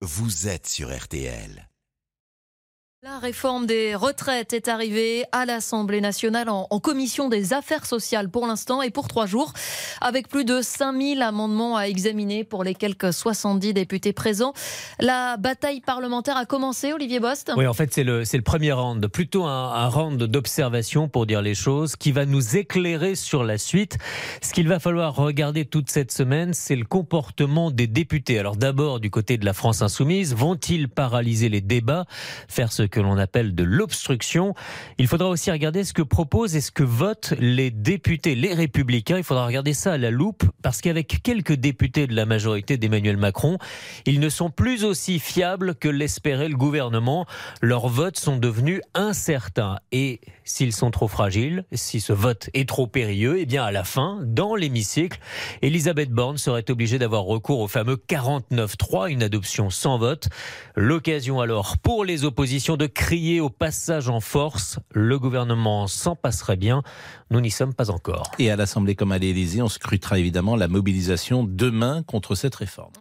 vous êtes sur RTL. La réforme des retraites est arrivée à l'Assemblée nationale en, commission des affaires sociales pour l'instant et pour trois jours, avec plus de 5000 amendements à examiner pour les quelques 70 députés présents. La bataille parlementaire a commencé, Olivier Bost Oui, en fait, c'est le, premier round, plutôt un, un round d'observation pour dire les choses, qui va nous éclairer sur la suite. Ce qu'il va falloir regarder toute cette semaine, c'est le comportement des députés. Alors d'abord, du côté de la France insoumise, vont-ils paralyser les débats, faire ce que l'on appelle de l'obstruction. Il faudra aussi regarder ce que proposent et ce que votent les députés, les républicains. Il faudra regarder ça à la loupe parce qu'avec quelques députés de la majorité d'Emmanuel Macron, ils ne sont plus aussi fiables que l'espérait le gouvernement. Leurs votes sont devenus incertains et s'ils sont trop fragiles, si ce vote est trop périlleux, eh bien à la fin, dans l'hémicycle, Elisabeth Borne serait obligée d'avoir recours au fameux 49-3, une adoption sans vote. L'occasion alors pour les oppositions de crier au passage en force. Le gouvernement s'en passerait bien. Nous n'y sommes pas encore. Et à l'Assemblée comme à l'Élysée, on scrutera évidemment la mobilisation demain contre cette réforme.